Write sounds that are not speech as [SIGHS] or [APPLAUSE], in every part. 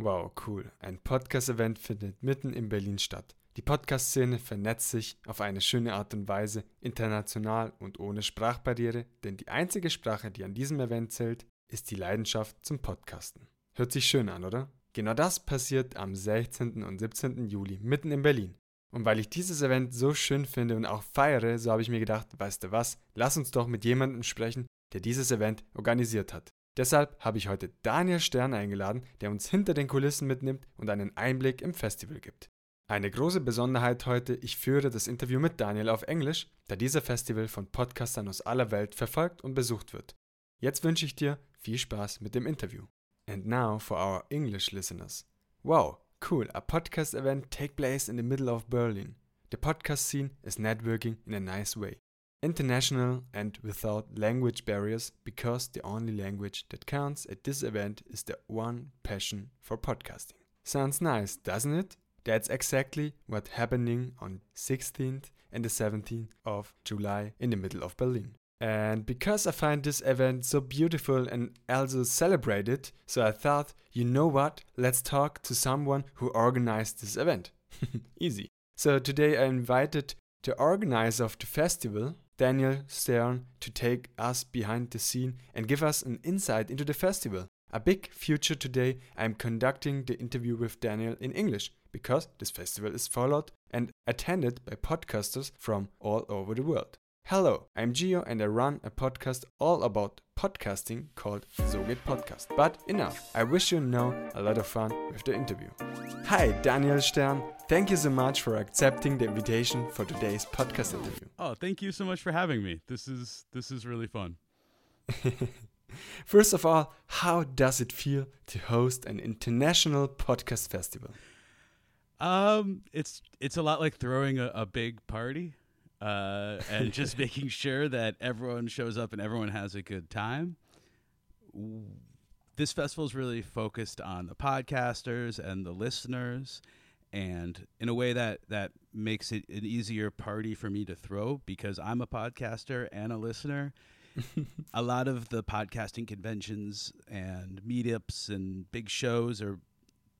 Wow, cool. Ein Podcast-Event findet mitten in Berlin statt. Die Podcast-Szene vernetzt sich auf eine schöne Art und Weise, international und ohne Sprachbarriere, denn die einzige Sprache, die an diesem Event zählt, ist die Leidenschaft zum Podcasten. Hört sich schön an, oder? Genau das passiert am 16. und 17. Juli mitten in Berlin. Und weil ich dieses Event so schön finde und auch feiere, so habe ich mir gedacht, weißt du was, lass uns doch mit jemandem sprechen, der dieses Event organisiert hat. Deshalb habe ich heute Daniel Stern eingeladen, der uns hinter den Kulissen mitnimmt und einen Einblick im Festival gibt. Eine große Besonderheit heute, ich führe das Interview mit Daniel auf Englisch, da dieser Festival von Podcastern aus aller Welt verfolgt und besucht wird. Jetzt wünsche ich dir viel Spaß mit dem Interview. And now for our English listeners. Wow, cool, a podcast event take place in the middle of Berlin. The podcast scene is networking in a nice way. International and without language barriers because the only language that counts at this event is the one passion for podcasting. Sounds nice, doesn't it? That's exactly what's happening on 16th and the 17th of July in the middle of Berlin. And because I find this event so beautiful and also celebrated, so I thought, you know what? Let's talk to someone who organized this event. [LAUGHS] Easy. So today I invited the organizer of the festival, Daniel Stern, to take us behind the scene and give us an insight into the festival. A big future today, I'm conducting the interview with Daniel in English because this festival is followed and attended by podcasters from all over the world. Hello, I'm Gio and I run a podcast all about podcasting called So geht Podcast. But enough, I wish you now a lot of fun with the interview. Hi, Daniel Stern. Thank you so much for accepting the invitation for today's podcast interview. Oh, thank you so much for having me. This is this is really fun. [LAUGHS] First of all, how does it feel to host an international podcast festival? Um, it's it's a lot like throwing a, a big party, uh, and just [LAUGHS] making sure that everyone shows up and everyone has a good time. This festival is really focused on the podcasters and the listeners, and in a way that that makes it an easier party for me to throw because I'm a podcaster and a listener. [LAUGHS] a lot of the podcasting conventions and meetups and big shows are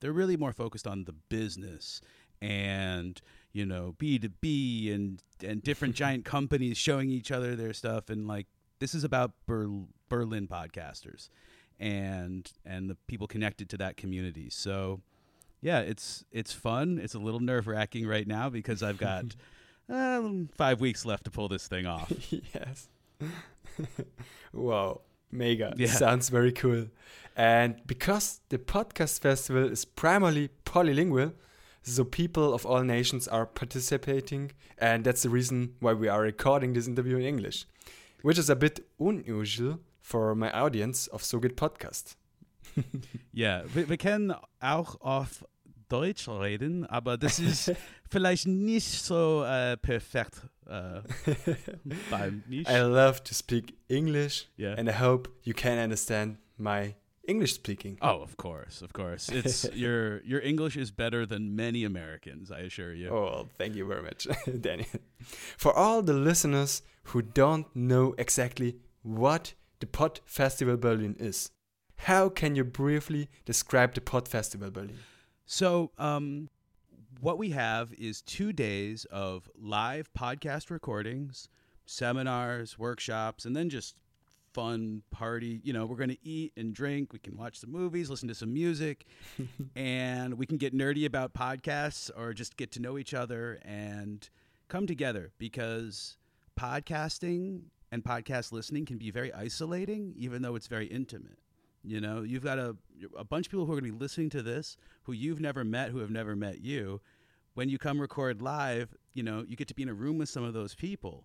they're really more focused on the business and you know B2B and and different [LAUGHS] giant companies showing each other their stuff and like this is about Ber- Berlin podcasters and and the people connected to that community. So yeah, it's it's fun. It's a little nerve wracking right now because I've got uh, [LAUGHS] five weeks left to pull this thing off. [LAUGHS] yes. wow, mega. Yeah. Sounds very cool. And because the podcast festival is primarily polylingual, so people of all nations are participating, and that's the reason why we are recording this interview in English, which is a bit unusual for my audience of So geht Podcast. [LAUGHS] Ja, wir, wir können auch auf Deutsch reden, aber das ist [LAUGHS] vielleicht nicht so äh, perfekt äh, [LAUGHS] beim nicht. I love to speak English, Yeah. and I hope you can understand my English speaking. Oh, of course, of course. It's [LAUGHS] your your English is better than many Americans, I assure you. Oh, thank you very much, [LAUGHS] Danny. For all the listeners who don't know exactly what the Pod Festival Berlin is, how can you briefly describe the Pod Festival Berlin? So, um, what we have is two days of live podcast recordings, seminars, workshops, and then just fun party. You know, we're going to eat and drink. We can watch some movies, listen to some music, [LAUGHS] and we can get nerdy about podcasts or just get to know each other and come together because podcasting and podcast listening can be very isolating, even though it's very intimate. You know, you've got a, a bunch of people who are going to be listening to this who you've never met, who have never met you. When you come record live, you know, you get to be in a room with some of those people.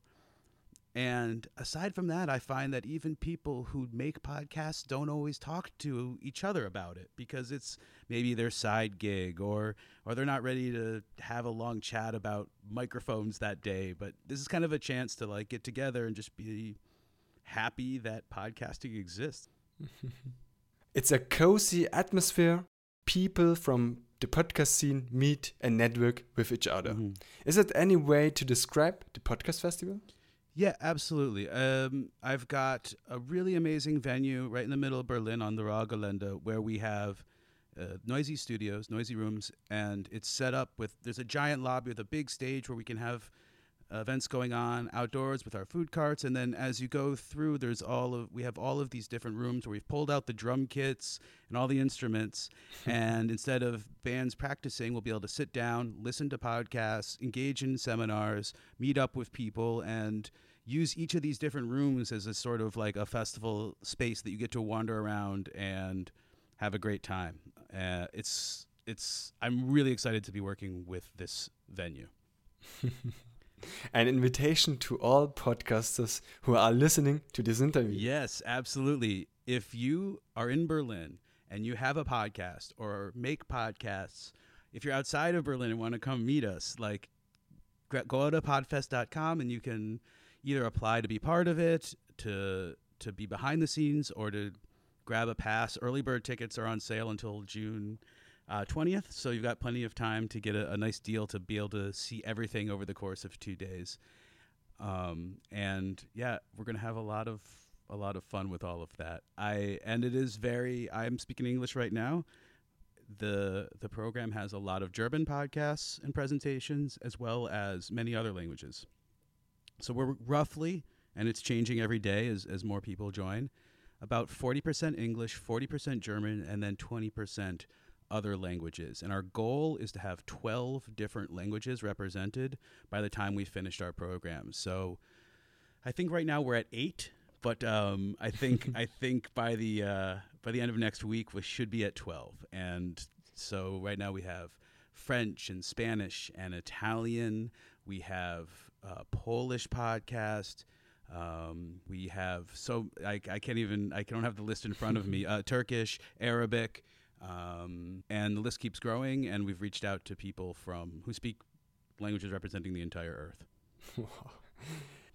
And aside from that, I find that even people who make podcasts don't always talk to each other about it because it's maybe their side gig or or they're not ready to have a long chat about microphones that day. But this is kind of a chance to like get together and just be happy that podcasting exists. [LAUGHS] It's a cozy atmosphere. People from the podcast scene meet and network with each other. Mhm. Is it any way to describe the podcast festival? Yeah, absolutely. Um, I've got a really amazing venue right in the middle of Berlin on the RAW-Gelände where we have uh, noisy studios, noisy rooms, and it's set up with. There's a giant lobby with a big stage where we can have events going on outdoors with our food carts. And then as you go through there's all of we have all of these different rooms where we've pulled out the drum kits and all the instruments. [LAUGHS] And instead of bands practicing we'll be able to sit down listen to podcasts engage in seminars meet up with people and use each of these different rooms as a sort of like a festival space that you get to wander around and have a great time. Uh, it's it's i'm really excited to be working with this venue [LAUGHS] an invitation to all podcasters who are listening to this interview. Yes, absolutely. If you are in Berlin and you have a podcast or make podcasts, if you're outside of Berlin and want to come meet us, like go to podfest.com and you can either apply to be part of it, to to be behind the scenes, or to grab a pass. Early bird tickets are on sale until June uh, 20th. So you've got plenty of time to get a, a, nice deal to be able to see everything over the course of two days. Um, and yeah, we're gonna have a lot of a lot of fun with all of that. I and it is very. I'm speaking English right now. the The program has a lot of German podcasts and presentations, as well as many other languages. So we're roughly, and it's changing every day as as more people join. About forty percent English, forty percent German, and then twenty percent other languages. And our goal is to have 12 different languages represented by the time we finished our program. So I think right now we're at eight, but um, I think [LAUGHS] I think by the uh, by the end of next week we should be at 12. And so right now we have French and Spanish and Italian. We have a Polish podcast. Um, we have so I, I can't even I don't have the list in front of me. [LAUGHS] Uh, Turkish, Arabic, um, and the list keeps growing, and we've reached out to people from who speak languages representing the entire Earth. [LAUGHS]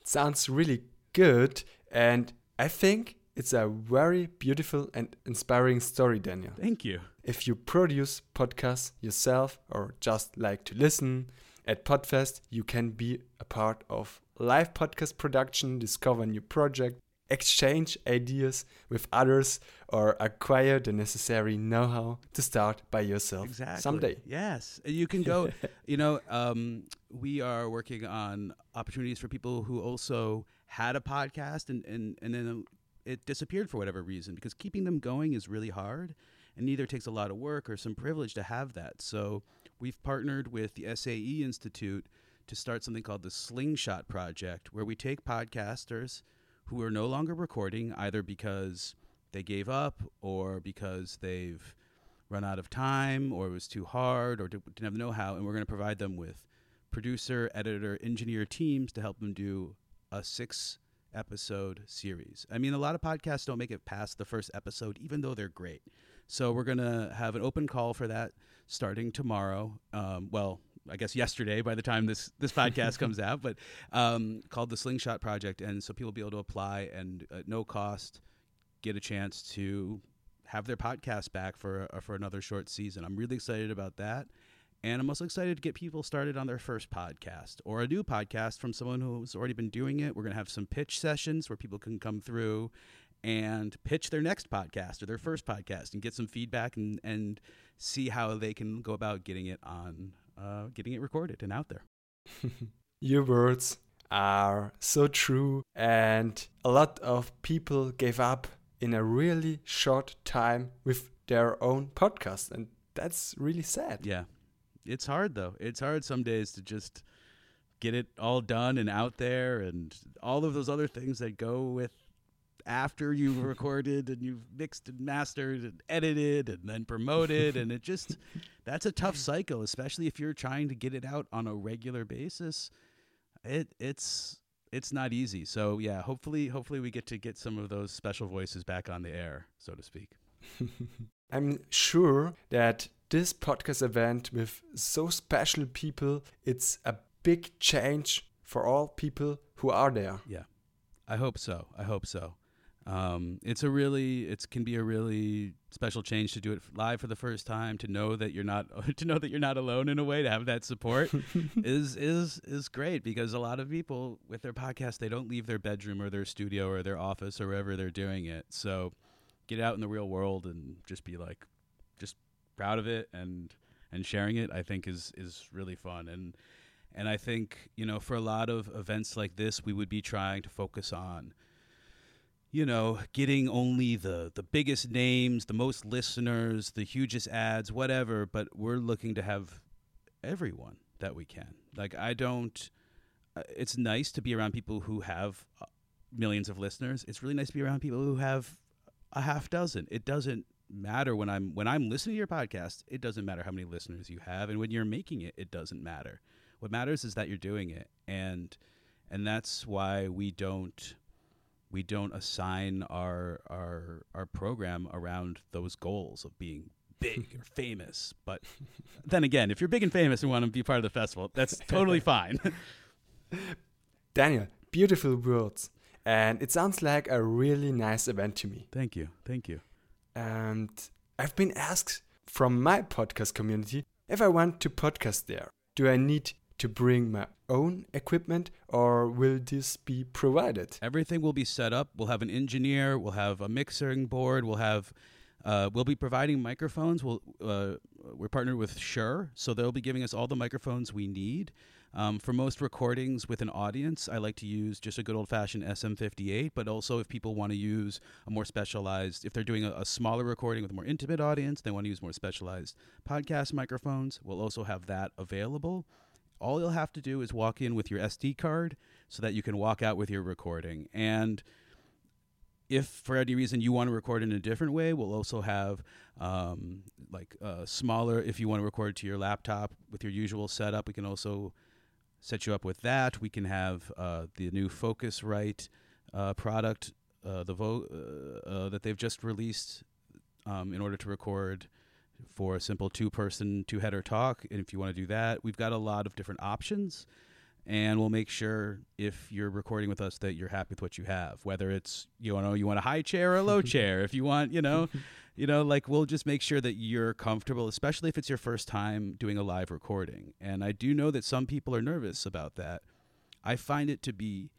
Sounds really good, and I think it's a very beautiful and inspiring story, Daniel. Thank you. If you produce podcasts yourself or just like to listen, at Podfest you can be a part of live podcast production, discover new project, exchange ideas with others or acquire the necessary know-how to start by yourself exactly. someday. Yes, you can go. [LAUGHS] you know, um, we are working on opportunities for people who also had a podcast and and and then it disappeared for whatever reason because keeping them going is really hard and either takes a lot of work or some privilege to have that. So we've partnered with the SAE Institute to start something called the Slingshot Project, where we take podcasters who are no longer recording either because they gave up or because they've run out of time or it was too hard or didn't have the know-how and we're going to provide them with producer editor engineer teams to help them do a six episode series. I mean a lot of podcasts don't make it past the first episode even though they're great. So we're going to have an open call for that starting tomorrow. Um, well I guess yesterday by the time this this podcast [LAUGHS] comes out, but um, called the Slingshot Project, and so people will be able to apply and at no cost get a chance to have their podcast back for uh, for another short season. I'm really excited about that. And I'm also excited to get people started on their first podcast or a new podcast from someone who's already been doing it. We're going to have some pitch sessions where people can come through and pitch their next podcast or their first podcast and get some feedback and, and see how they can go about getting it on uh, getting it recorded and out there. [LAUGHS] Your words are so true, and a lot of people gave up in a really short time with their own podcast, and that's really sad. Yeah, it's hard though. It's hard some days to just get it all done and out there, and all of those other things that go with after you've [LAUGHS] recorded and you've mixed and mastered and edited and then promoted and it just [LAUGHS] that's a tough cycle especially if you're trying to get it out on a regular basis. It it's it's not easy. So yeah hopefully hopefully we get to get some of those special voices back on the air so to speak. [LAUGHS] I'm sure that this podcast event with so special people it's a big change for all people who are there. Yeah. I hope so. I hope so. Um, it's a really it can be a really special change to do it live for the first time to know that you're not [LAUGHS] to know that you're not alone in a way to have that support [LAUGHS] is is is great because a lot of people with their podcast they don't leave their bedroom or their studio or their office or wherever they're doing it. So get out in the real world and just be like just proud of it and and sharing it I think is is really fun. And and I think you know for a lot of events like this we would be trying to focus on you know getting only the the biggest names the most listeners the hugest ads whatever but we're looking to have everyone that we can like I don't uh, it's nice to be around people who have uh, millions of listeners it's really nice to be around people who have a half dozen it doesn't matter when I'm when I'm listening to your podcast. It doesn't matter how many listeners you have, and when you're making it, it doesn't matter. What matters is that you're doing it, and and that's why we don't we don't assign our our our program around those goals of being big or [LAUGHS] famous. But then again, if you're big and famous and want to be part of the festival, that's totally [LAUGHS] fine. Daniel, beautiful words. And it sounds like a really nice event to me. Thank you. Thank you. And I've been asked from my podcast community if I want to podcast there. Do I need to bring my own equipment or will this be provided? Everything will be set up. We'll have an engineer, we'll have a mixing board, we'll have uh, we'll be providing microphones. We'll, uh, we're partnered with Shure, so they'll be giving us all the microphones we need. Um, for most recordings with an audience, I like to use just a good old fashioned SM58, but also if people want to use a more specialized, if they're doing a, a, smaller recording with a more intimate audience, they want to use more specialized podcast microphones, we'll also have that available. All you'll have to do is walk in with your SD card so that you can walk out with your recording. And if for any reason you want to record in a different way, we'll also have um, like uh, smaller. If you want to record to your laptop with your usual setup, we can also set you up with that. We can have uh, the new Focusrite uh, product, uh, the vo- uh, that they've just released um, in order to record for a simple two-person, two-header talk. And if you want to do that, we've got a lot of different options. And we'll make sure if you're recording with us that you're happy with what you have. Whether it's you know you want a high chair or a low [LAUGHS] chair. If you want you know [LAUGHS] you know, like we'll just make sure that you're comfortable, especially if it's your first time doing a live recording. And I do know that some people are nervous about that. I find it to be,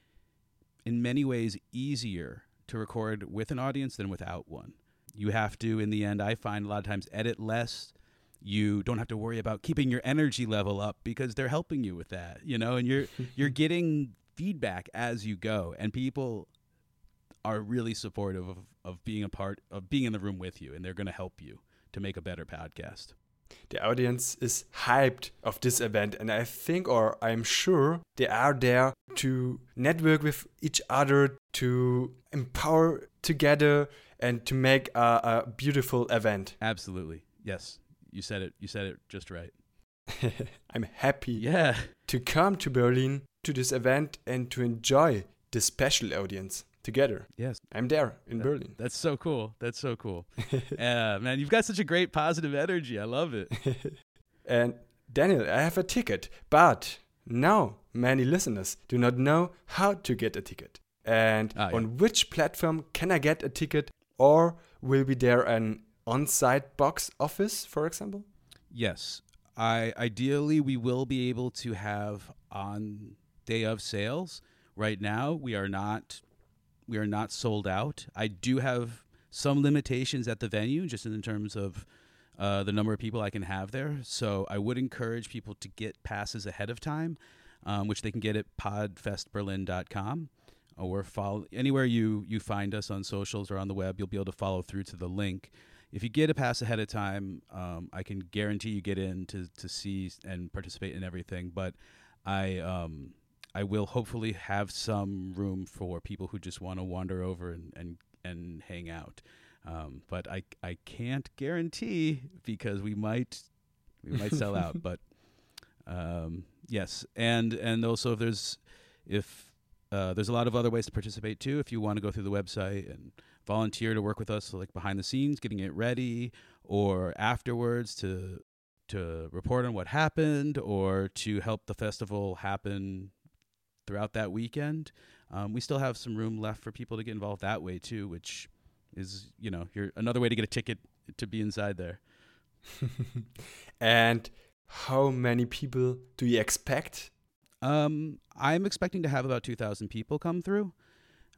in many ways, easier to record with an audience than without one. You have to, in the end, I find a lot of times edit less. You don't have to worry about keeping your energy level up because they're helping you with that, you know, and you're [LAUGHS] you're getting feedback as you go, and people are really supportive of, of being a part of being in the room with you and they're going to help you to make a better podcast. The audience is hyped of this event and I think or I'm sure they are there to network with each other to empower together and to make a, a beautiful event. Absolutely. Yes. You said it. You said it just right. [LAUGHS] I'm happy yeah. to come to Berlin to this event and to enjoy this special audience together. Yes. I'm there in that, Berlin. That's so cool. That's so cool. Yeah, [LAUGHS] uh, man, you've got such a great positive energy. I love it. [LAUGHS] and Daniel, I have a ticket, but now many listeners do not know how to get a ticket. And ah, yeah. on which platform can I get a ticket or will be there an on-site box office, for example? Yes. I ideally we will be able to have on day of sales. Right now, we are not we are not sold out. I do have some limitations at the venue, just in terms of uh, the number of people I can have there. So I would encourage people to get passes ahead of time, um, which they can get at podfestberlin.com or follow anywhere you you find us on socials or on the web. You'll be able to follow through to the link. If you get a pass ahead of time, um, I can guarantee you get in to to see and participate in everything. But I um, I will hopefully have some room for people who just want to wander over and, and, and hang out. Um, but I, I can't guarantee because we might we might sell out. [LAUGHS] But um, yes, and and also if there's if uh, there's a lot of other ways to participate too. If you want to go through the website and volunteer to work with us, like behind the scenes, getting it ready, or afterwards to to report on what happened, or to help the festival happen throughout that weekend. Um, we still have some room left for people to get involved that way too, which is you know you're another way to get a ticket to be inside there. [LAUGHS] and how many people do you expect? Um, I'm expecting to have about two thousand people come through.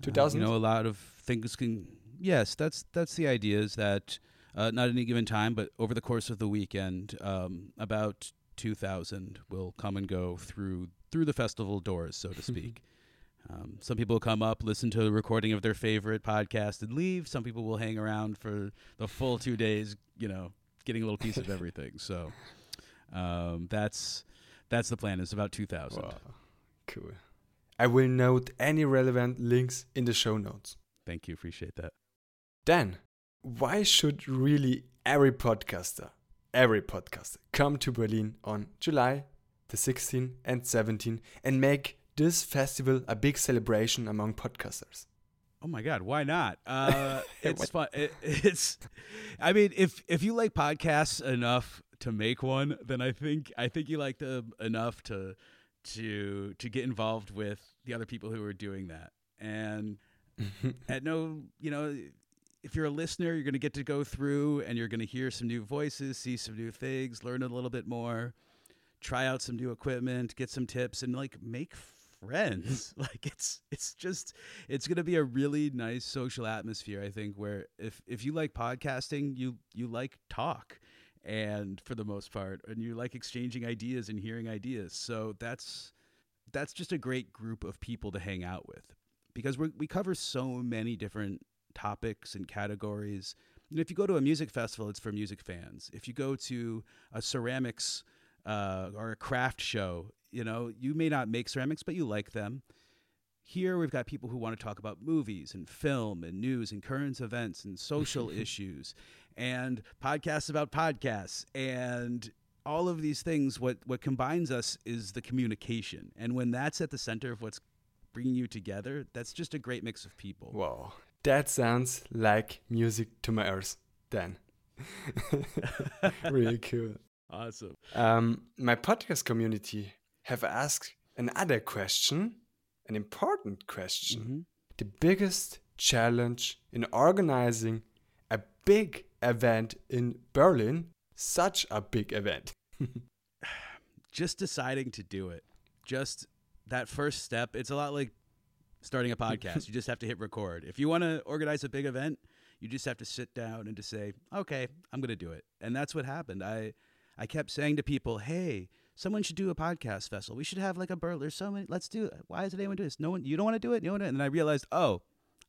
Uh, two thousand. Uh, you know, a lot of things can. Yes, that's that's the idea. Is that uh, not any given time, but over the course of the weekend, um, about 2,000 will come and go through through the festival doors, so to speak. [LAUGHS] um, some people will come up, listen to a recording of their favorite podcast, and leave. Some people will hang around for the full two days, you know, getting a little piece of [LAUGHS] everything. So um, that's that's the plan. It's about 2,000. Wow. Cool. I will note any relevant links in the show notes. Thank you. Appreciate that. Dan, why should really every podcaster, every podcaster, come to Berlin on July the 16th and 17th and make this festival a big celebration among podcasters? Oh my God, why not? [LAUGHS] Uh, it's fun. It, it's, I mean, if if you like podcasts enough to make one, then I think I think you like them enough to to to get involved with the other people who are doing that. And [LAUGHS] at no, you know, if you're a listener, you're going to get to go through and you're going to hear some new voices, see some new things, learn a little bit more, try out some new equipment, get some tips, and like make friends. [LAUGHS] [LAUGHS] like it's it's just it's going to be a really nice social atmosphere. I think where if if you like podcasting, you you like talk, and for the most part, and you like exchanging ideas and hearing ideas. So that's that's just a great group of people to hang out with because we we cover so many different topics and categories. And if you go to a music festival, it's for music fans. If you go to a ceramics uh, or a craft show, you know, you may not make ceramics, but you like them. Here we've got people who want to talk about movies and film and news and current events and social [LAUGHS] issues and podcasts about podcasts and all of these things what what combines us is the communication. And when that's at the center of what's bringing you together, that's just a great mix of people. Wow. That sounds like music to my ears, Dan. [LAUGHS] really cool. Awesome. Um, my podcast community have asked another question, an important question. Mm-hmm. The biggest challenge in organizing a big event in Berlin, such a big event. [LAUGHS] Just deciding to do it. Just that first step. It's a lot like starting a podcast. [LAUGHS] you just have to hit record. If you want to organize a big event, you just have to sit down and to say, "Okay, I'm going to do it." And that's what happened. I I kept saying to people, "Hey, someone should do a podcast festival. We should have like a Berlin. There's so many. Let's do it. Why isn't anyone doing this? No one. You don't want to do it. No one. And then I realized, oh,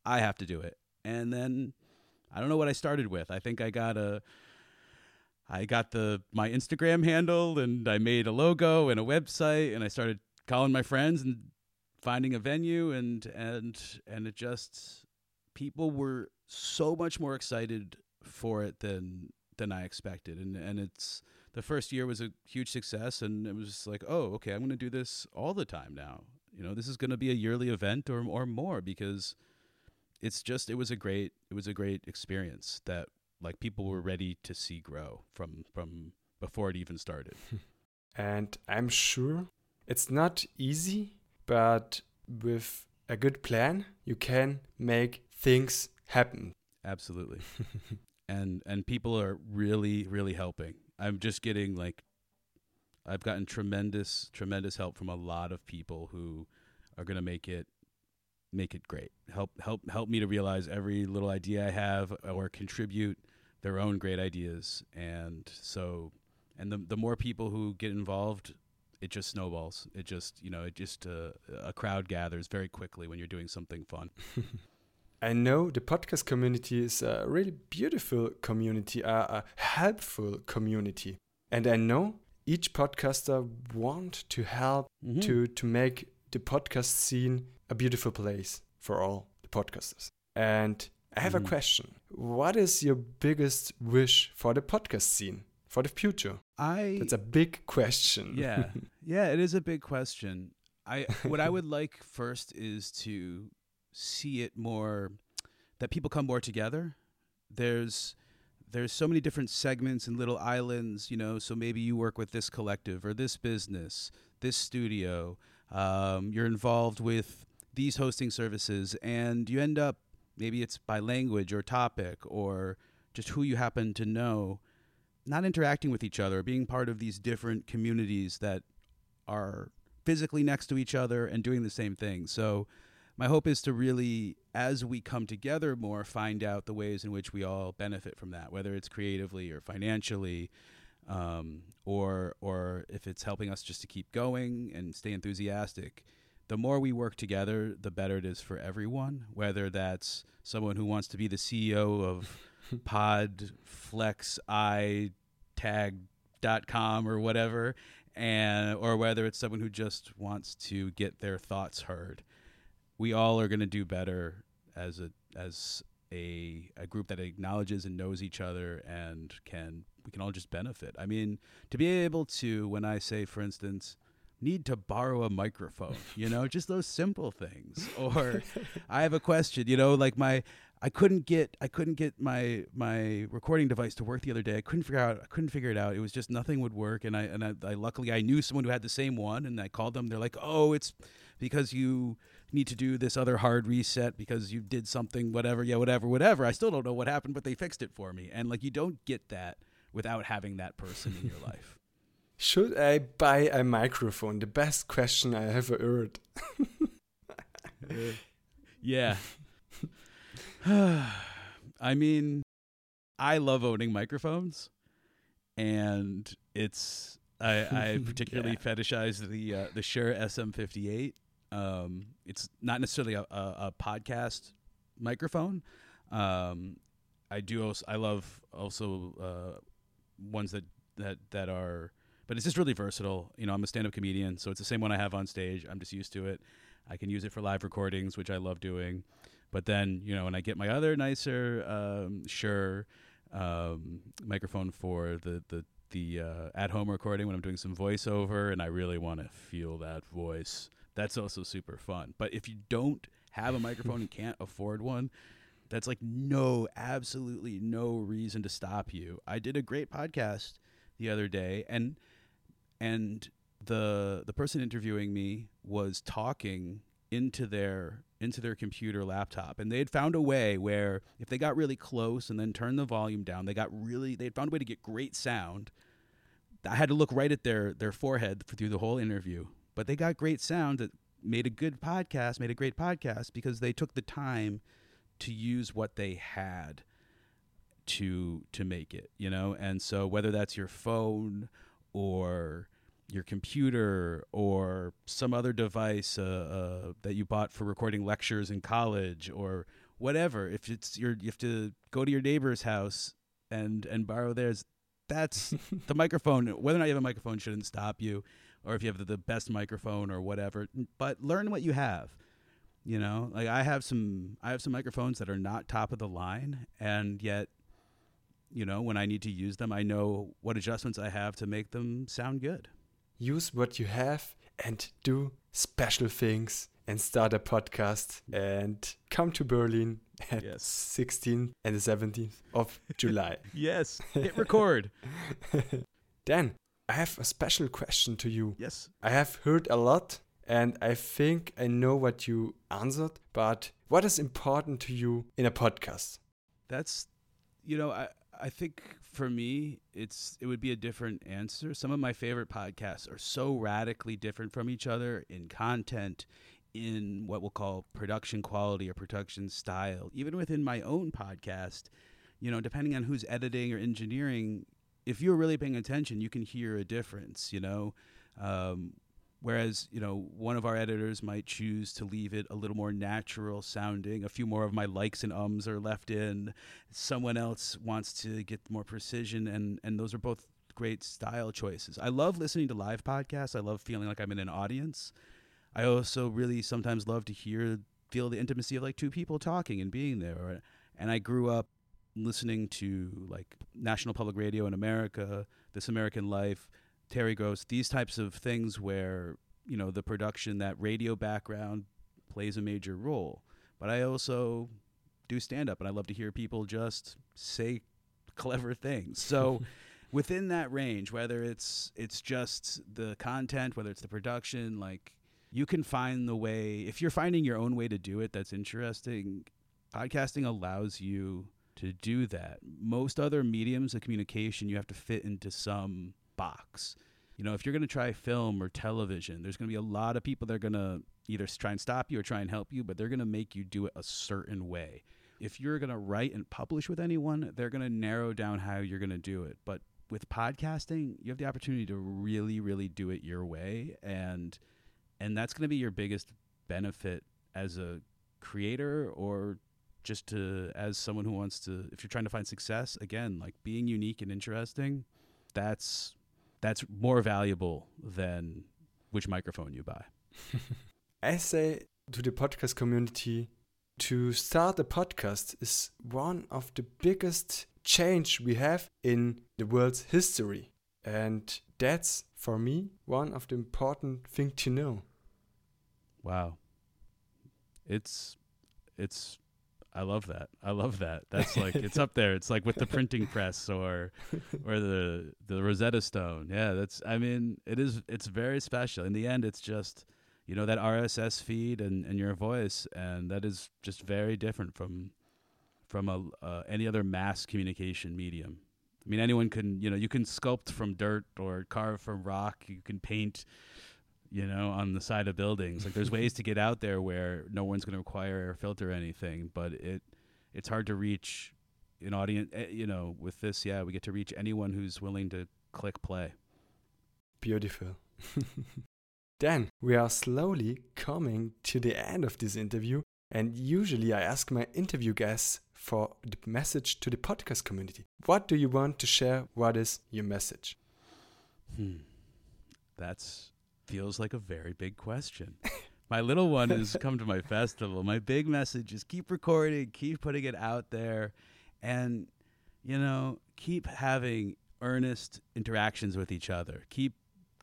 I have to do it. And then I don't know what I started with. I think I got a. I got the my Instagram handle and I made a logo and a website and I started calling my friends and finding a venue and and and it just people were so much more excited for it than than I expected and and it's the first year was a huge success and it was like oh okay I'm going to do this all the time now. You know this is going to be a yearly event or or more because it's just it was a great it was a great experience that like people were ready to see grow from from before it even started. [LAUGHS] And I'm sure it's not easy but with a good plan you can make things happen. Absolutely. [LAUGHS] And and people are really really helping i'm just getting like i've gotten tremendous tremendous help from a lot of people who are going to make it make it great help help help me to realize every little idea i have or contribute their own great ideas and so and the the more people who get involved it just snowballs. It just you know it just uh, a crowd gathers very quickly when you're doing something fun. [LAUGHS] I know the podcast community is a really beautiful community, a, a helpful community, and I know each podcaster want to help Mhm. to to make the podcast scene a beautiful place for all the podcasters. And I have Mhm. a question: What is your biggest wish for the podcast scene for the future? I That's a big question. yeah [LAUGHS] yeah it is a big question i what i would like first is to see it more that people come more together there's there's so many different segments and little islands you know so maybe you work with this collective or this business this studio um, you're involved with these hosting services and you end up maybe it's by language or topic or just who you happen to know not interacting with each other, being part of these different communities that are physically next to each other and doing the same thing. So, my hope is to really, as we come together more, find out the ways in which we all benefit from that, whether it's creatively or financially, um, or or if it's helping us just to keep going and stay enthusiastic. The more we work together, the better it is for everyone. Whether that's someone who wants to be the CEO of [LAUGHS] PodFlexI.tag.com or whatever, and or whether it's someone who just wants to get their thoughts heard. We all are going to do better as a as a, a group that acknowledges and knows each other and can we can all just benefit. I mean, to be able to when I say for instance need to borrow a microphone, you know, just those simple things. [LAUGHS] Or I have a question, you know, like my I couldn't get I couldn't get my my recording device to work the other day. I couldn't figure out I couldn't figure it out. It was just nothing would work and I and I, I luckily I knew someone who had the same one and I called them. They're like, "Oh, it's because you need to do this other hard reset because you did something whatever, yeah, whatever, whatever." I still don't know what happened, but they fixed it for me. And like you don't get that without having that person in your [LAUGHS] life. Should I buy a microphone? The best question I ever heard. [LAUGHS] yeah. [SIGHS] I mean, I love owning microphones, and it's I, [LAUGHS] I particularly yeah. fetishize the uh, the Shure SM58. Um, it's not necessarily a, a, a podcast microphone. Um, I do also I love also uh, ones that that that are, but it's just really versatile. You know, I'm a stand-up comedian, so it's the same one I have on stage. I'm just used to it. I can use it for live recordings, which I love doing. But then, you know, when I get my other nicer, um, Shure um, microphone for the the the uh, at home recording when I'm doing some voiceover, and I really want to feel that voice. That's also super fun. But if you don't have a microphone and [LAUGHS] can't afford one, that's like no, absolutely no reason to stop you. I did a great podcast the other day, and and the the person interviewing me was talking into their into their computer laptop. And they had found a way where if they got really close and then turned the volume down they got really they had found a way to get great sound. I had to look right at their their forehead through the whole interview but they got great sound that made a good podcast made a great podcast because they took the time to use what they had to to make it you know? And so whether that's your phone or your computer or some other device uh, uh, that you bought for recording lectures in college or whatever. If it's your, you have to go to your neighbor's house and and borrow theirs. That's [LAUGHS] the microphone. Whether or not you have a microphone shouldn't stop you, or if you have the, the best microphone or whatever. But learn what you have. You know, like I have some, I have some microphones that are not top of the line, and yet you know, when I need to use them, I know what adjustments I have to make them sound good use what you have and do special things and start a podcast and come to Berlin at yes. 16th and the 17th of [LAUGHS] July. yes, [LAUGHS] hit record. Dan, I have a special question to you. Yes. I have heard a lot and I think I know what you answered, but what is important to you in a podcast? That's, you know, I, I think for me, it's it would be a different answer. Some of my favorite podcasts are so radically different from each other in content, in what we'll call production quality or production style. Even within my own podcast, you know, depending on who's editing or engineering, if you're really paying attention, you can hear a difference. You know, um, Whereas, you know, one of our editors might choose to leave it a little more natural sounding. A few more of my likes and ums are left in. Someone else wants to get more precision, and, and those are both great style choices. I love listening to live podcasts. I love feeling like I'm in an audience. I also really sometimes love to hear, feel the intimacy of like two people talking and being there. And I grew up listening to like National Public Radio in America, This American Life Terry Gross, these types of things where you know the production, that radio background plays a major role. But I also do stand up, and I love to hear people just say [LAUGHS] clever things. So. [LAUGHS] within that range whether it's it's just the content whether it's the production like you can find the way if you're finding your own way to do it that's interesting podcasting allows you to do that most other mediums of communication you have to fit into some box. you know, if you're going to try film or television, there's going to be a lot of people that are going to either try and stop you or try and help you, but they're going to make you do it a certain way. If you're going to write and publish with anyone, they're going to narrow down how you're going to do it. But with podcasting, you have the opportunity to really, really do it your way, and and that's going to be your biggest benefit as a creator or just to as someone who wants to if you're trying to find success again like being unique and interesting that's that's more valuable than which microphone you buy [LAUGHS] i say to the podcast community to start a podcast is one of the biggest change we have in the world's history. And that's, for me, one of the important thing to know. Wow. It's, it's, I love that. I love that. [LAUGHS] That's like, it's up there. It's like with the printing press or, or the, the Rosetta Stone. Yeah. That's, I mean, it is, it's very special. In the end, it's just, you know, that RSS feed and, and your voice. And that is just very different from, from a uh, any other mass communication medium. I mean, anyone can you know you can sculpt from dirt or carve from rock. You can paint, you know, on the side of buildings. Like there's [LAUGHS] ways to get out there where no one's going to require or filter anything, but it it's hard to reach an audience. Eh, you know, with this, yeah, we get to reach anyone who's willing to click play. Beautiful. [LAUGHS] then we are slowly coming to the end of this interview, and usually I ask my interview guests for the message to the podcast community. What do you want to share? What is your message? Hmm. That's feels like a very big question. my little one has [LAUGHS] come to my festival. My big message is keep recording, keep putting it out there, and you know, keep having earnest interactions with each other. Keep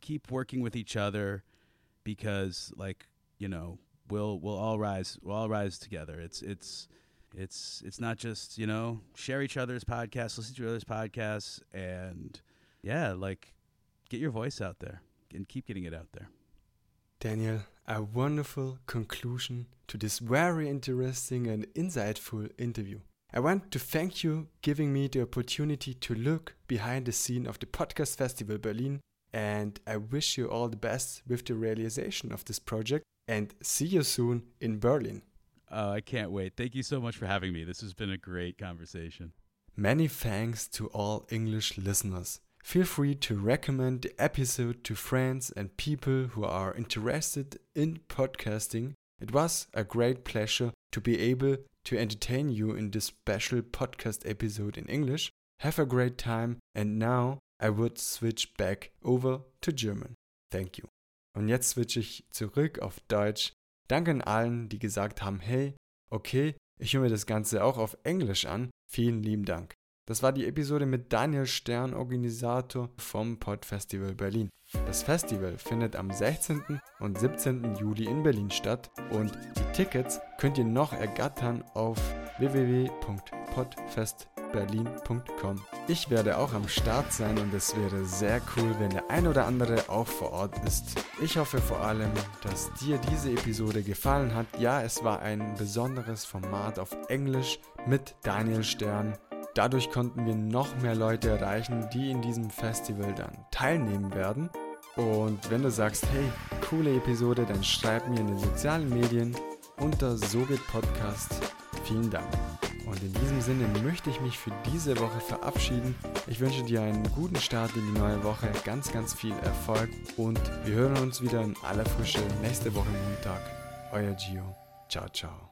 keep working with each other because like, you know, we'll we'll all rise we'll all rise together. It's it's it's it's not just you know share each other's podcasts, listen to each other's podcasts, and yeah, like get your voice out there and keep getting it out there. Daniel, a wonderful conclusion to this very interesting and insightful interview. I want to thank you giving me the opportunity to look behind the scene of the Podcast Festival Berlin and I wish you all the best with the realization of this project and see you soon in Berlin. Oh, I can't wait. Thank you so much for having me. This has been a great conversation. Many thanks to all English listeners. Feel free to recommend the episode to friends and people who are interested in podcasting. It was a great pleasure to be able to entertain you in this special podcast episode in English. Have a great time, and now I would switch back over to German. Thank you. Und jetzt switche ich zurück auf Deutsch. Danke an allen, die gesagt haben, hey, okay, ich höre mir das Ganze auch auf Englisch an. Vielen lieben Dank. Das war die Episode mit Daniel Stern, Organisator vom Podfestival Berlin. Das Festival findet am 16. und 17. Juli in Berlin statt und die Tickets könnt ihr noch ergattern auf www.podfestival.com berlin.com. Ich werde auch am Start sein und es wäre sehr cool, wenn der ein oder andere auch vor Ort ist. Ich hoffe vor allem, dass dir diese Episode gefallen hat. Ja, es war ein besonderes Format auf Englisch mit Daniel Stern. Dadurch konnten wir noch mehr Leute erreichen, die in diesem Festival dann teilnehmen werden. Und wenn du sagst, hey, coole Episode, dann schreib mir in den sozialen Medien unter Soget Podcast. Vielen Dank. Und in diesem Sinne möchte ich mich für diese Woche verabschieden. Ich wünsche dir einen guten Start in die neue Woche, ganz, ganz viel Erfolg und wir hören uns wieder in aller Frische nächste Woche Montag. Euer Gio. Ciao, ciao.